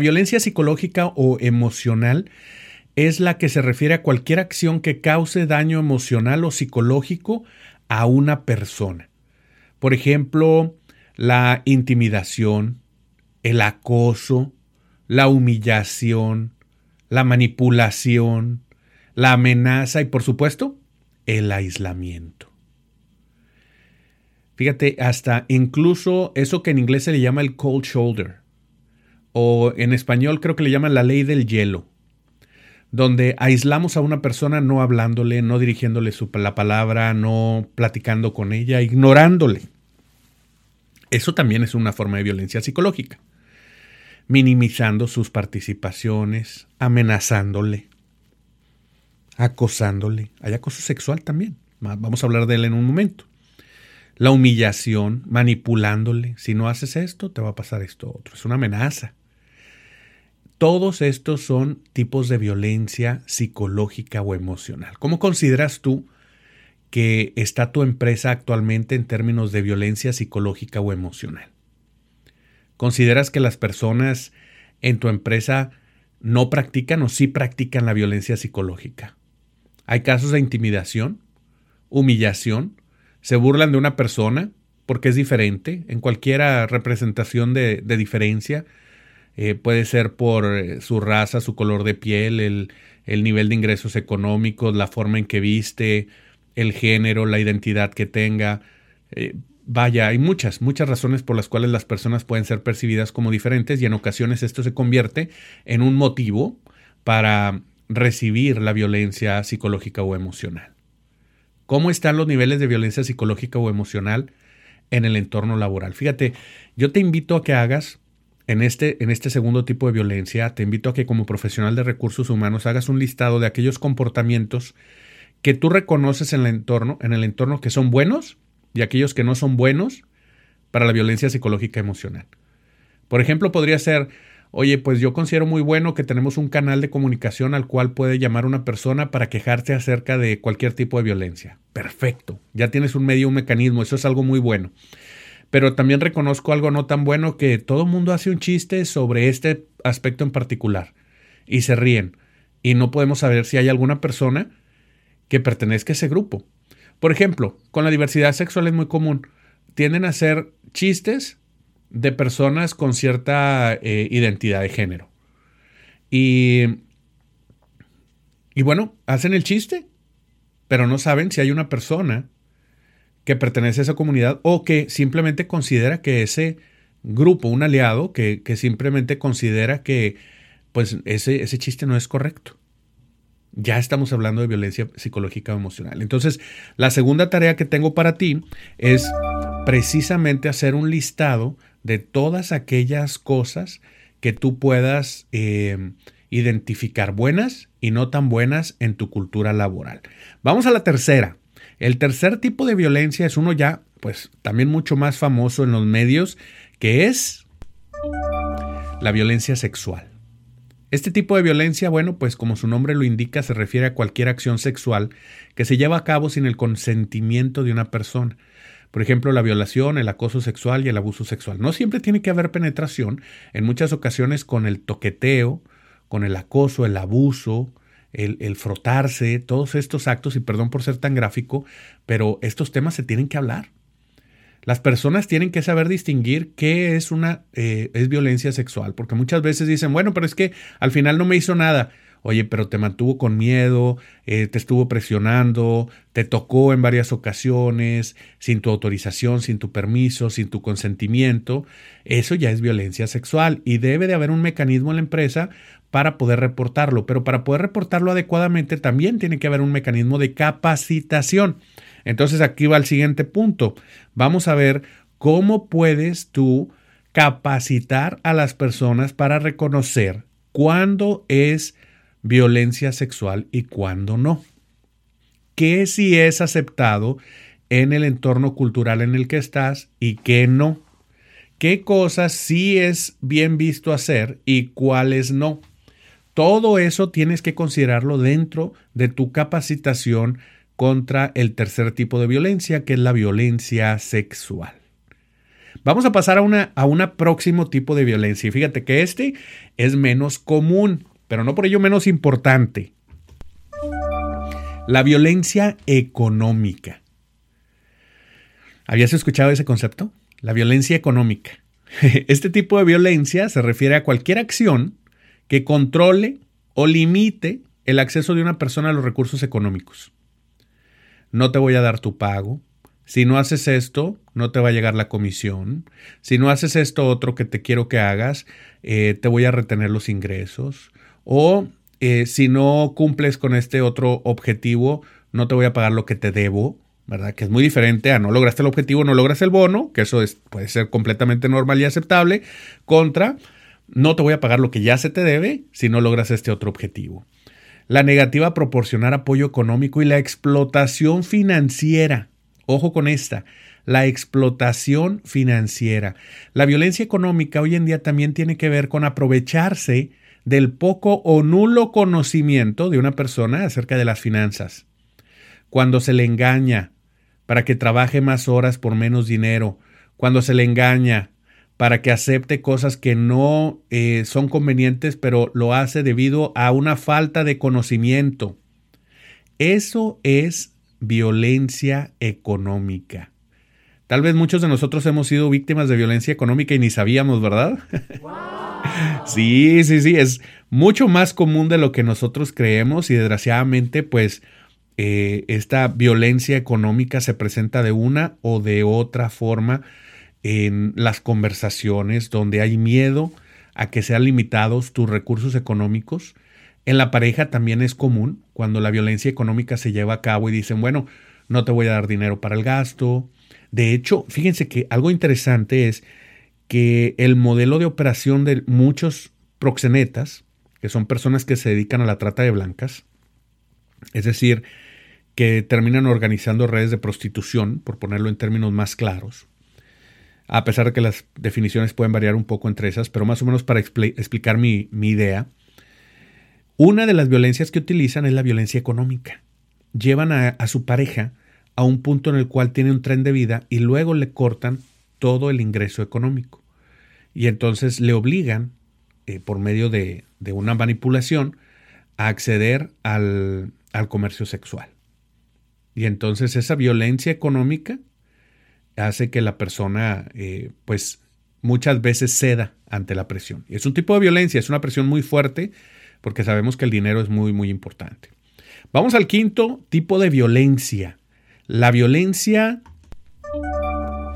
Violencia psicológica o emocional es la que se refiere a cualquier acción que cause daño emocional o psicológico a una persona. Por ejemplo, la intimidación, el acoso, la humillación, la manipulación, la amenaza y por supuesto el aislamiento. Fíjate, hasta incluso eso que en inglés se le llama el cold shoulder o en español creo que le llaman la ley del hielo, donde aislamos a una persona no hablándole, no dirigiéndole la palabra, no platicando con ella, ignorándole. Eso también es una forma de violencia psicológica, minimizando sus participaciones, amenazándole, acosándole. Hay acoso sexual también, vamos a hablar de él en un momento. La humillación, manipulándole. Si no haces esto, te va a pasar esto otro. Es una amenaza. Todos estos son tipos de violencia psicológica o emocional. ¿Cómo consideras tú que está tu empresa actualmente en términos de violencia psicológica o emocional? ¿Consideras que las personas en tu empresa no practican o sí practican la violencia psicológica? ¿Hay casos de intimidación, humillación? ¿Se burlan de una persona porque es diferente en cualquier representación de, de diferencia? Eh, puede ser por eh, su raza, su color de piel, el, nivel de ingresos económicos, la forma en que viste, el género, la identidad que tenga. Eh, vaya, hay muchas, muchas razones por las cuales las personas pueden ser percibidas como diferentes y en ocasiones esto se convierte en un motivo para recibir la violencia psicológica o emocional. ¿Cómo están los niveles de violencia psicológica o emocional en el entorno laboral? Fíjate, yo te invito a que hagas en este, en este segundo tipo de violencia, te invito a que como profesional de recursos humanos hagas un listado de aquellos comportamientos que tú reconoces en el entorno, en el entorno que son buenos y aquellos que no son buenos para la violencia psicológica emocional. Por ejemplo, podría ser, oye, pues yo considero muy bueno que tenemos un canal de comunicación al cual puede llamar una persona para quejarse acerca de cualquier tipo de violencia. Perfecto, ya tienes un medio, un mecanismo, eso es algo muy bueno pero también reconozco algo no tan bueno que todo el mundo hace un chiste sobre este aspecto en particular y se ríen y no podemos saber si hay alguna persona que pertenezca a ese grupo. Por ejemplo, con la diversidad sexual es muy común. Tienden a hacer chistes de personas con cierta eh, identidad de género. Y, y bueno, hacen el chiste, pero no saben si hay una persona que pertenece a esa comunidad o que simplemente considera que ese grupo, un aliado, que, simplemente considera que pues ese, ese chiste no es correcto. Ya estamos hablando de violencia psicológica o emocional. Entonces, la segunda tarea que tengo para ti es precisamente hacer un listado de todas aquellas cosas que tú puedas eh, identificar buenas y no tan buenas en tu cultura laboral. Vamos a la tercera. El tercer tipo de violencia es uno ya, pues también mucho más famoso en los medios, que es la violencia sexual. Este tipo de violencia, bueno, pues como su nombre lo indica, se refiere a cualquier acción sexual que se lleva a cabo sin el consentimiento de una persona. Por ejemplo, la violación, el acoso sexual y el abuso sexual. No siempre tiene que haber penetración, en muchas ocasiones con el toqueteo, con el acoso, el abuso, el, frotarse, todos estos actos, y perdón por ser tan gráfico, pero estos temas se tienen que hablar. Las personas tienen que saber distinguir qué es una eh, es violencia sexual, porque muchas veces dicen, bueno, pero es que al final no me hizo nada. Oye, pero te mantuvo con miedo, eh, te estuvo presionando, te tocó en varias ocasiones, sin tu autorización, sin tu permiso, sin tu consentimiento. Eso ya es violencia sexual y debe de haber un mecanismo en la empresa para poder reportarlo. Pero para poder reportarlo adecuadamente también tiene que haber un mecanismo de capacitación. Entonces aquí va el siguiente punto. Vamos a ver cómo puedes tú capacitar a las personas para reconocer cuándo es violencia sexual y cuándo no. ¿Qué sí es aceptado en el entorno cultural en el que estás y qué no? ¿Qué cosas sí es bien visto hacer y cuáles no? Todo eso tienes que considerarlo dentro de tu capacitación contra el tercer tipo de violencia, que es la violencia sexual. Vamos a pasar a una a un próximo tipo de violencia. Y fíjate que este es menos común, pero no por ello menos importante. La violencia económica. ¿Habías escuchado ese concepto? La violencia económica. Este tipo de violencia se refiere a cualquier acción que controle o limite el acceso de una persona a los recursos económicos. No te voy a dar tu pago. Si no haces esto, no te va a llegar la comisión. Si no haces esto otro que te quiero que hagas, eh, te voy a retener los ingresos. O eh, si no cumples con este otro objetivo, no te voy a pagar lo que te debo. ¿verdad? Que es muy diferente a no lograste el objetivo, no logras el bono, que eso es, puede ser completamente normal y aceptable, contra no te voy a pagar lo que ya se te debe si no logras este otro objetivo. La negativa a proporcionar apoyo económico y la explotación financiera. Ojo con esta, la explotación financiera. La violencia económica hoy en día también tiene que ver con aprovecharse del poco o nulo conocimiento de una persona acerca de las finanzas. Cuando se le engaña, para que trabaje más horas por menos dinero, cuando se le engaña para que acepte cosas que no eh, son convenientes, pero lo hace debido a una falta de conocimiento. Eso es violencia económica. Tal vez muchos de nosotros hemos sido víctimas de violencia económica y ni sabíamos, ¿verdad? sí, sí, sí, es mucho más común de lo que nosotros creemos y desgraciadamente pues eh, esta violencia económica se presenta de una o de otra forma en las conversaciones donde hay miedo a que sean limitados tus recursos económicos. En la pareja también es común cuando la violencia económica se lleva a cabo y dicen, bueno, no te voy a dar dinero para el gasto. De hecho, fíjense que algo interesante es que el modelo de operación de muchos proxenetas, que son personas que se dedican a la trata de blancas, es decir, que terminan organizando redes de prostitución, por ponerlo en términos más claros, a pesar de que las definiciones pueden variar un poco entre esas, pero más o menos para explicar mi, idea, una de las violencias que utilizan es la violencia económica. Llevan a, su pareja a un punto en el cual tiene un tren de vida y luego le cortan todo el ingreso económico. Y entonces le obligan, eh, por medio de, una manipulación, a acceder al comercio sexual. Y entonces esa violencia económica hace que la persona, eh, pues, muchas veces ceda ante la presión. Es un tipo de violencia, es una presión muy fuerte porque sabemos que el dinero es muy, muy importante. Vamos al quinto tipo de violencia, la violencia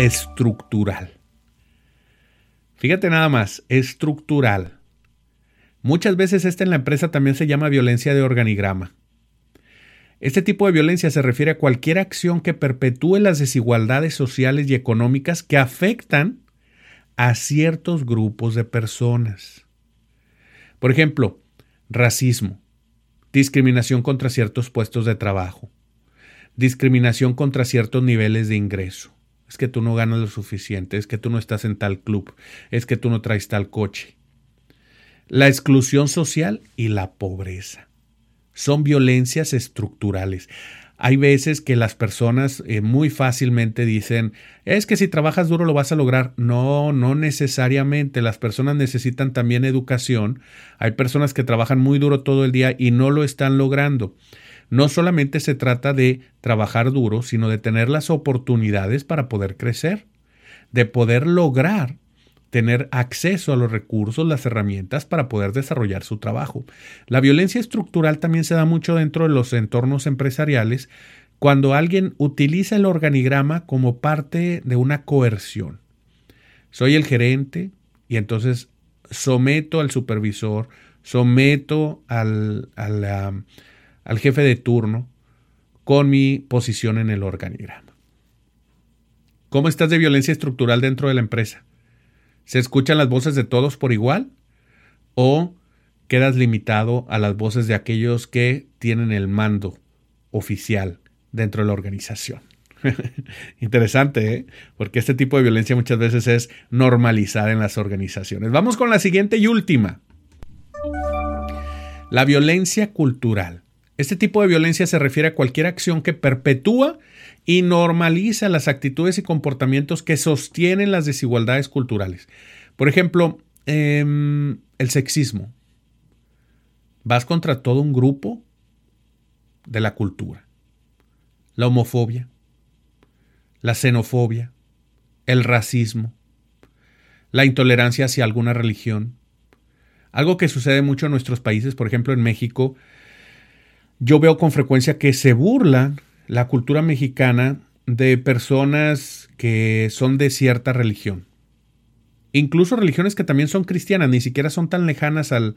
estructural. Fíjate nada más, estructural. Muchas veces esta en la empresa también se llama violencia de organigrama. Este tipo de violencia se refiere a cualquier acción que perpetúe las desigualdades sociales y económicas que afectan a ciertos grupos de personas. Por ejemplo, racismo, discriminación contra ciertos puestos de trabajo, discriminación contra ciertos niveles de ingreso. Es que tú no ganas lo suficiente, es que tú no estás en tal club, es que tú no traes tal coche. La exclusión social y la pobreza son violencias estructurales. Hay veces que las personas eh, muy fácilmente dicen, es que si trabajas duro lo vas a lograr. No, no necesariamente. Las personas necesitan también educación. Hay personas que trabajan muy duro todo el día y no lo están logrando. No solamente se trata de trabajar duro, sino de tener las oportunidades para poder crecer, de poder lograr tener acceso a los recursos, las herramientas para poder desarrollar su trabajo. La violencia estructural también se da mucho dentro de los entornos empresariales cuando alguien utiliza el organigrama como parte de una coerción. Soy el gerente y entonces someto al supervisor, someto al, al, al jefe de turno con mi posición en el organigrama. ¿Cómo estás de violencia estructural dentro de la empresa? ¿Se escuchan las voces de todos por igual? ¿O quedas limitado a las voces de aquellos que tienen el mando oficial dentro de la organización? Interesante, ¿eh? porque este tipo de violencia muchas veces es normalizada en las organizaciones. Vamos con la siguiente y última. La violencia cultural. Este tipo de violencia se refiere a cualquier acción que perpetúa y normaliza las actitudes y comportamientos que sostienen las desigualdades culturales. Por ejemplo, em, el sexismo. Vas contra todo un grupo de la cultura. La homofobia, la xenofobia, el racismo, la intolerancia hacia alguna religión. Algo que sucede mucho en nuestros países, por ejemplo en México, yo veo con frecuencia que se burlan la cultura mexicana de personas que son de cierta religión. Incluso religiones que también son cristianas, ni siquiera son tan lejanas al,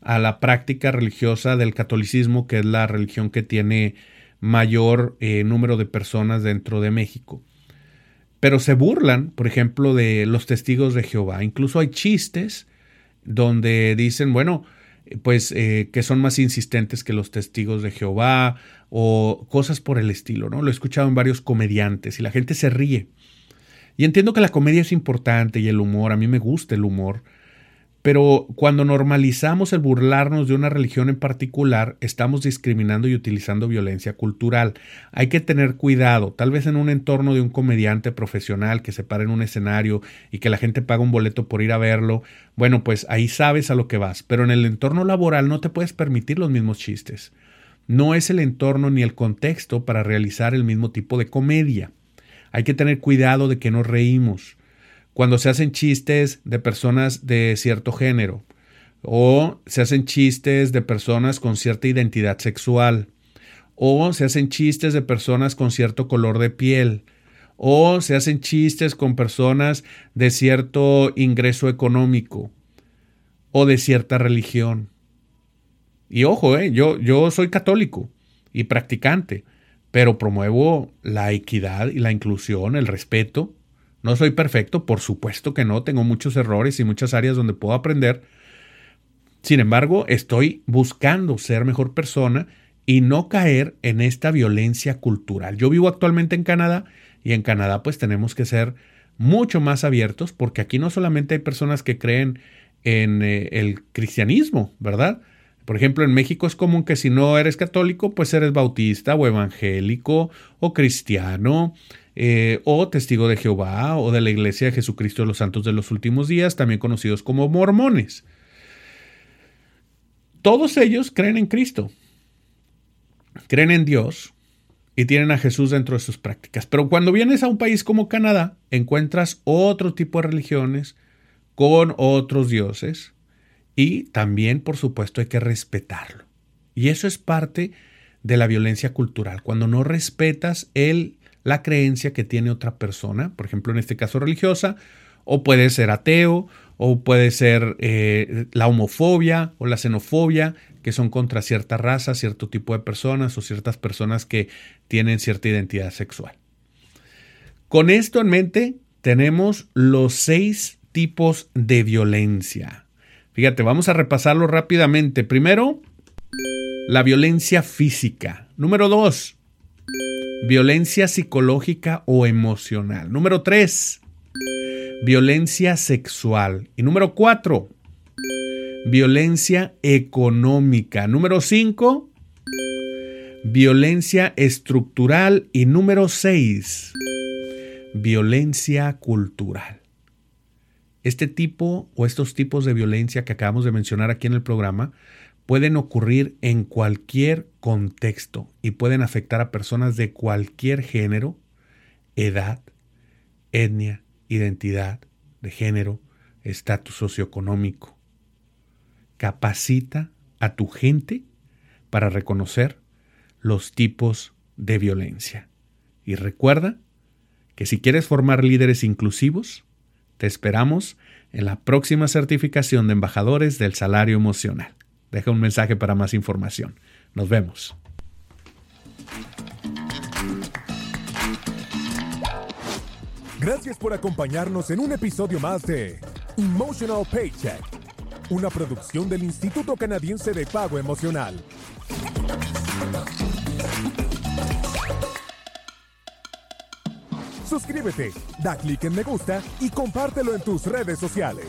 a la práctica religiosa del catolicismo, que es la religión que tiene mayor eh, número de personas dentro de México. Pero se burlan, por ejemplo, de los testigos de Jehová. Incluso hay chistes donde dicen, bueno, pues eh, que son más insistentes que los testigos de Jehová o cosas por el estilo, ¿no? Lo he escuchado en varios comediantes y la gente se ríe. Y entiendo que la comedia es importante y el humor, a mí me gusta el humor, pero cuando normalizamos el burlarnos de una religión en particular, estamos discriminando y utilizando violencia cultural. Hay que tener cuidado, tal vez en un entorno de un comediante profesional que se para en un escenario y que la gente paga un boleto por ir a verlo, bueno, pues ahí sabes a lo que vas, pero en el entorno laboral no te puedes permitir los mismos chistes. No es el entorno ni el contexto para realizar el mismo tipo de comedia. Hay que tener cuidado de que nos reímos cuando se hacen chistes de personas de cierto género o se hacen chistes de personas con cierta identidad sexual o se hacen chistes de personas con cierto color de piel o se hacen chistes con personas de cierto ingreso económico o de cierta religión. Y ojo, eh, yo, yo soy católico y practicante, pero promuevo la equidad y la inclusión, el respeto no soy perfecto, por supuesto que no, tengo muchos errores y muchas áreas donde puedo aprender. Sin embargo, estoy buscando ser mejor persona y no caer en esta violencia cultural. Yo vivo actualmente en Canadá y en Canadá pues tenemos que ser mucho más abiertos porque aquí no solamente hay personas que creen en eh, el cristianismo, ¿verdad? Por ejemplo, en México es común que si no eres católico, pues eres bautista o evangélico o cristiano eh, o testigo de Jehová o de la Iglesia de Jesucristo de los Santos de los Últimos Días, también conocidos como mormones. Todos ellos creen en Cristo, creen en Dios y tienen a Jesús dentro de sus prácticas. Pero cuando vienes a un país como Canadá, encuentras otro tipo de religiones con otros dioses y también, por supuesto, hay que respetarlo. Y eso es parte de la violencia cultural, cuando no respetas el la creencia que tiene otra persona, por ejemplo en este caso religiosa, o puede ser ateo, o puede ser eh, la homofobia o la xenofobia, que son contra cierta raza, cierto tipo de personas o ciertas personas que tienen cierta identidad sexual. Con esto en mente, tenemos los seis tipos de violencia. Fíjate, vamos a repasarlo rápidamente. Primero, la violencia física. Número dos, Violencia psicológica o emocional. Número 3. Violencia sexual. Y número 4. Violencia económica. Número 5. Violencia estructural. Y número 6. Violencia cultural. Este tipo o estos tipos de violencia que acabamos de mencionar aquí en el programa pueden ocurrir en cualquier contexto y pueden afectar a personas de cualquier género, edad, etnia, identidad de género, estatus socioeconómico. Capacita a tu gente para reconocer los tipos de violencia. Y recuerda que si quieres formar líderes inclusivos, te esperamos en la próxima certificación de embajadores del salario emocional. Deja un mensaje para más información. Nos vemos. Gracias por acompañarnos en un episodio más de Emotional Paycheck, una producción del Instituto Canadiense de Pago Emocional. Suscríbete, da clic en me gusta y compártelo en tus redes sociales.